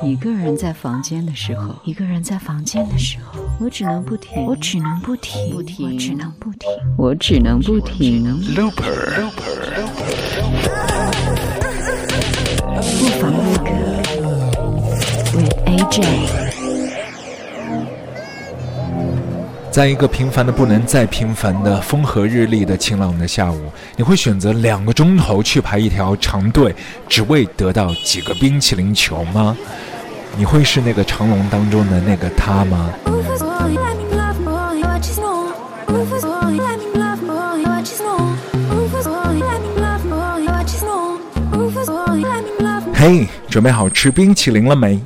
一个人在房间的时候，一个人在房间的时候，我只能不停，我只能不停，不停，我只能不停，我只能不停。Looper，不妨录个，with AJ。在一个平凡的不能再平凡的风和日丽的晴朗的下午，你会选择两个钟头去排一条长队，只为得到几个冰淇淋球吗？你会是那个长龙当中的那个他吗？嘿，准备好吃冰淇淋了没？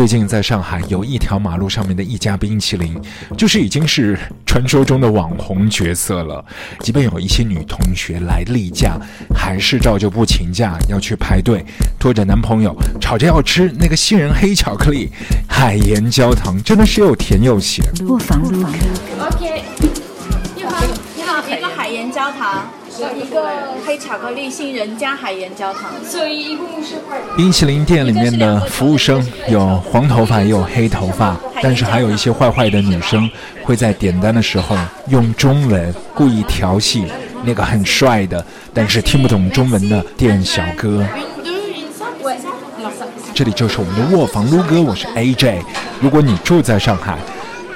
最近在上海有一条马路上面的一家冰淇淋，就是已经是传说中的网红角色了。即便有一些女同学来例假，还是照旧不请假要去排队，拖着男朋友吵着要吃那个杏仁黑巧克力海盐焦糖，真的是又甜又咸。不妨录 OK，你好，你好，一个海盐焦糖。一个黑巧克力杏仁加海盐焦糖，所以一共是冰淇淋店里面的服务生有黄头发也有黑头发，但是还有一些坏坏的女生会在点单的时候用中文故意调戏那个很帅的但是听不懂中文的店小哥。这里就是我们的卧房撸哥，我是 AJ。如果你住在上海。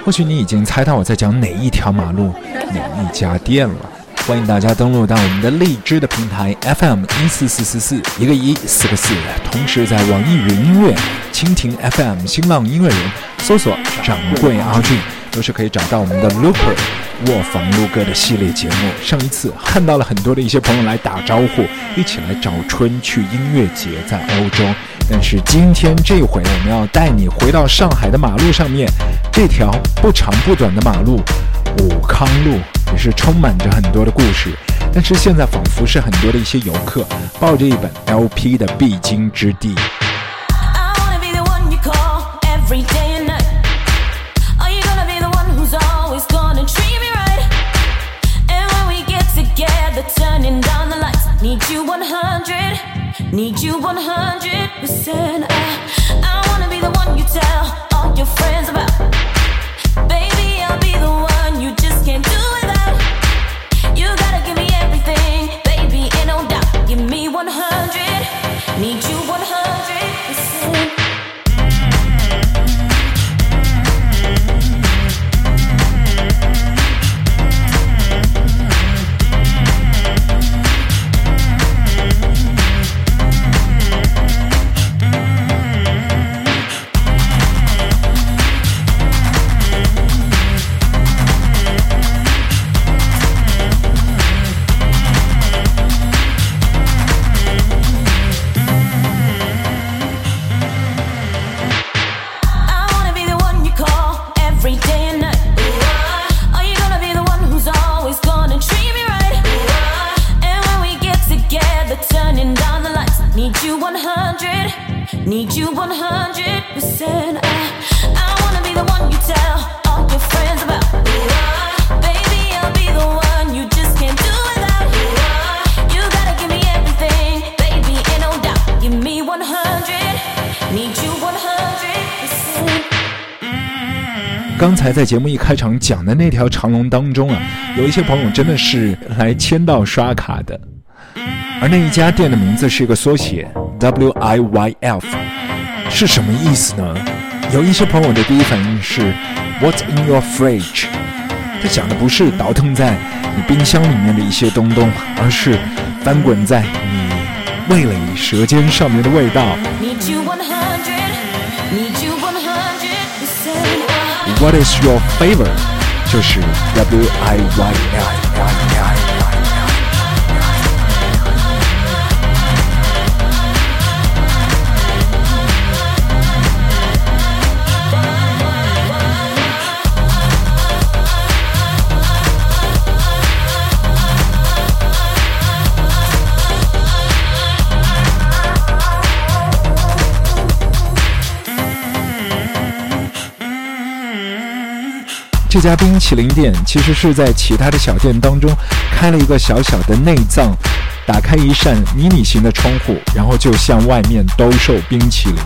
或许你已经猜到我在讲哪一条马路、哪一家店了。欢迎大家登录到我们的荔枝的平台 FM 一四四四四，一个一，四个四。同时在网易云音乐、蜻蜓 FM、新浪音乐人搜索“掌柜阿俊”，都是可以找到我们的 Looper 卧房录歌的系列节目。上一次看到了很多的一些朋友来打招呼，一起来找春去音乐节，在欧洲。但是今天这回，我们要带你回到上海的马路上面，这条不长不短的马路——武康路。也是充满着很多的故事，但是现在仿佛是很多的一些游客抱着一本 LP 的必经之地。刚才在节目一开场讲的那条长龙当中啊，有一些朋友真的是来签到刷卡的，而那一家店的名字是一个缩写 W I Y F，是什么意思呢？有一些朋友的第一反应是 What's in your fridge？他讲的不是倒腾在你冰箱里面的一些东东，而是翻滚在你味蕾舌尖上面的味道。What is your favorite？就是 W I Y L。这家冰淇淋店其实是在其他的小店当中开了一个小小的内脏，打开一扇迷你型的窗户，然后就向外面兜售冰淇淋。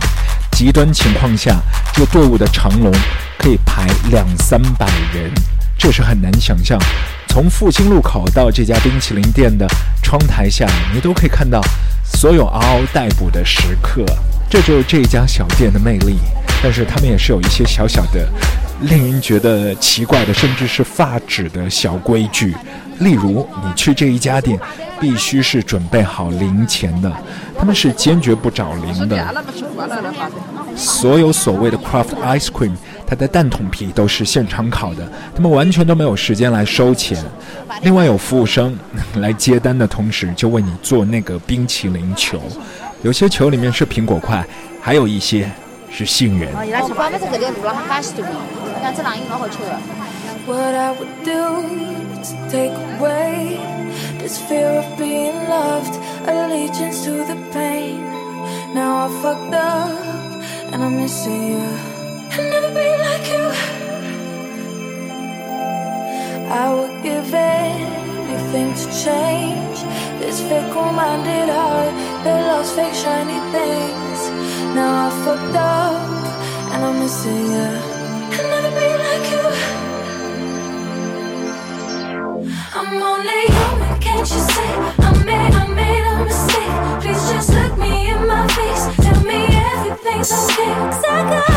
极端情况下，这个队伍的长龙可以排两三百人，这是很难想象。从复兴路口到这家冰淇淋店的窗台下，你都可以看到所有嗷嗷待哺的食客。这就是这家小店的魅力，但是他们也是有一些小小的。令人觉得奇怪的，甚至是发指的小规矩，例如你去这一家店，必须是准备好零钱的，他们是坚决不找零的。所有所谓的 craft ice cream，它的蛋筒皮都是现场烤的，他们完全都没有时间来收钱。另外有服务生来接单的同时，就为你做那个冰淇淋球，有些球里面是苹果块，还有一些是杏仁。What I would do to take away this fear of being loved, allegiance to the pain. Now I fucked up and I'm missing you. I'll never be like you. I would give anything to change this fickle-minded heart that loves fake shiny things. Now I fucked up and I'm missing you. Cause I got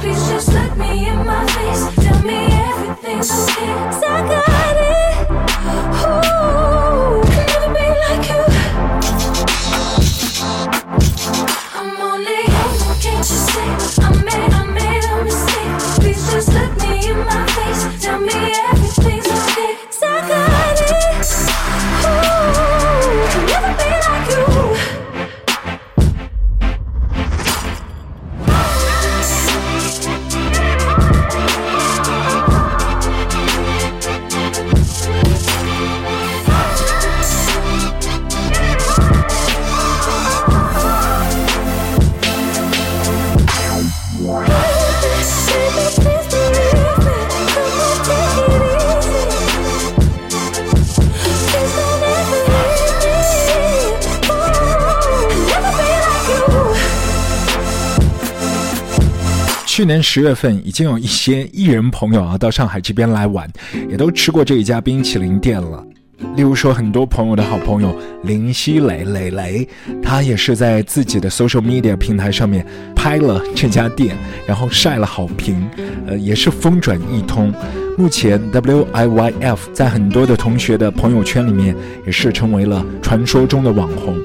Please just look me in my face. Tell me everything's okay. 'Cause 去年十月份，已经有一些艺人朋友啊到上海这边来玩，也都吃过这一家冰淇淋店了。例如说，很多朋友的好朋友林熙蕾蕾蕾，她也是在自己的 social media 平台上面拍了这家店，然后晒了好评，呃，也是风转一通。目前 WIYF 在很多的同学的朋友圈里面，也是成为了传说中的网红，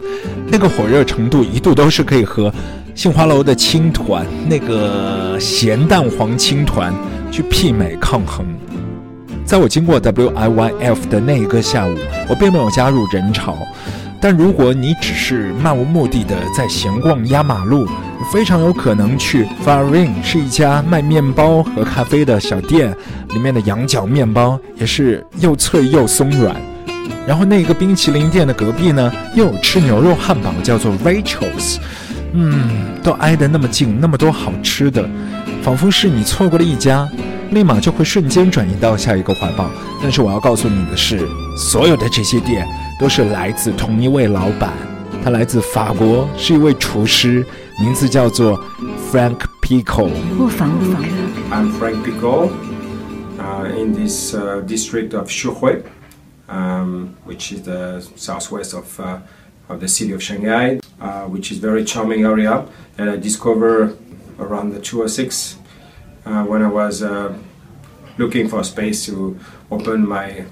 那个火热程度一度都是可以和杏花楼的青团那个咸蛋黄青团去媲美抗衡。在我经过 WIYF 的那一个下午，我并没有加入人潮。但如果你只是漫无目的的在闲逛压马路，非常有可能去 Farin，是一家卖面包和咖啡的小店，里面的羊角面包也是又脆又松软。然后那个冰淇淋店的隔壁呢，又有吃牛肉汉堡，叫做 Rachel's。嗯，都挨得那么近，那么多好吃的，仿佛是你错过了一家，立马就会瞬间转移到下一个怀抱。但是我要告诉你的是，所有的这些店都是来自同一位老板，他来自法国，是一位厨师，名字叫做 Frank Pico。不妨不妨。I'm Frank Picot uh, in this uh, district of Shuhui, um, which is the southwest of, uh, of the city of Shanghai, uh, which is very charming area that I discovered around the 206 uh, when I was uh, looking for a space to open my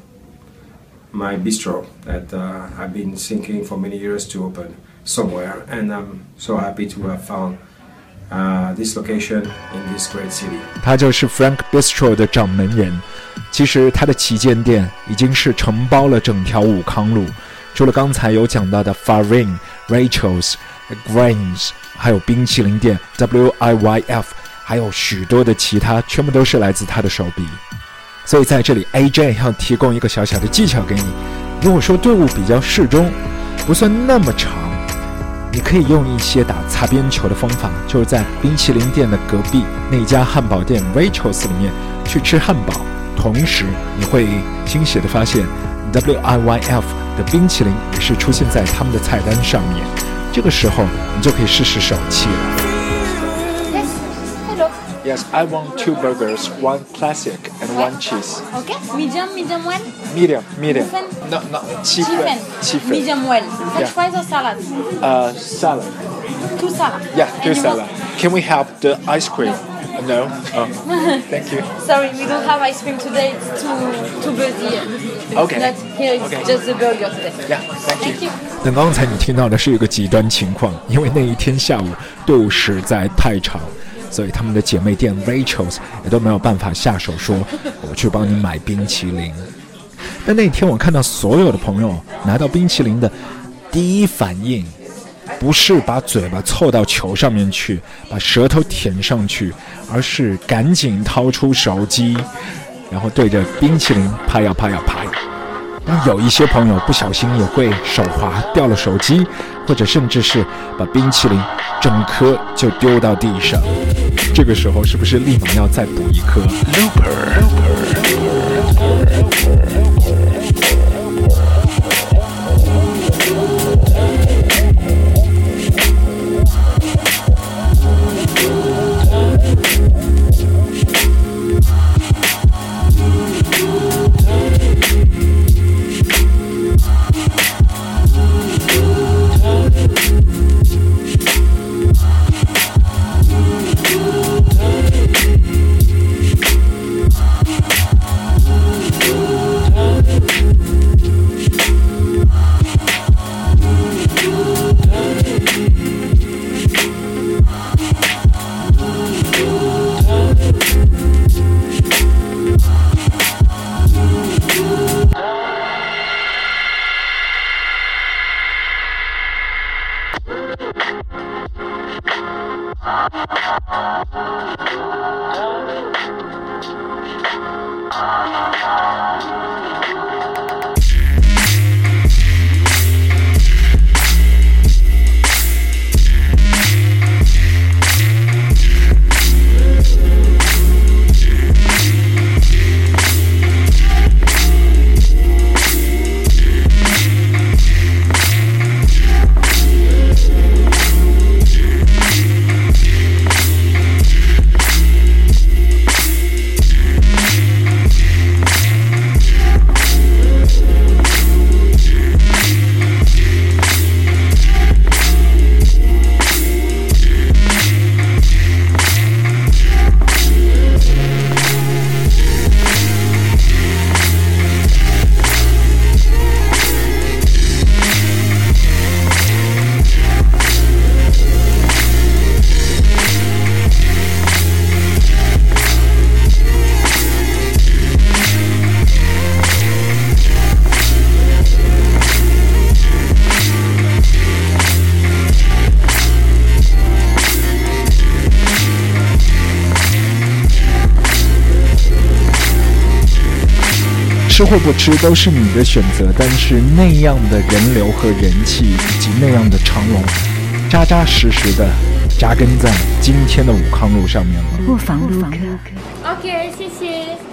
my bistro that uh, I've been thinking for many years to open somewhere, and I'm so happy to have found uh, this location in this great city. 他就是 Frank Bistro 的掌门人。其实他的旗舰店已经是承包了整条武康路，除了刚才有讲到的 Farin、Rachel's、Grains，还有冰淇淋店 WIYF， 还有许多的其他，全部都是来自他的手笔。所以在这里，AJ 要提供一个小小的技巧给你。如果说队伍比较适中，不算那么长，你可以用一些打擦边球的方法，就是在冰淇淋店的隔壁那家汉堡店 Rachel's 里面去吃汉堡，同时你会惊喜的发现 WIYF 的冰淇淋也是出现在他们的菜单上面。这个时候，你就可以试试手气了。Yes. Hello. Yes, I want two burgers, one classic and one cheese. Okay. Medium, medium well. Medium, medium. Chicken? No, no, 七份 Chicken. 七份 Medium well. French Yeah. fries or salad? Uh, salad. Two salad. Yeah, And two you salad. want- Can we have the ice cream? No. Oh, thank you. Sorry, we don't have ice cream today. It's too too busy. It's Okay. Not here. It's Okay. just the burger today. Yeah, thank you. Thank you. 等刚才你听到的是一个极端情况，因为那一天下午队伍实在太长， 所以他们的姐妹店 Rachel's 也都没有办法下手说 我去帮你买冰淇淋。但那天我看到所有的朋友拿到冰淇淋的第一反应，不是把嘴巴凑到球上面去，把舌头舔上去，而是赶紧掏出手机，然后对着冰淇淋拍呀拍呀拍。但有一些朋友不小心也会手滑掉了手机，或者甚至是把冰淇淋整颗就丢到地上。这个时候是不是立马要再补一颗吃或不吃都是你的选择，但是那样的人流和人气，以及那样的长龙，扎扎实实的扎根在今天的武康路上面了。不妨不妨。OK，谢谢。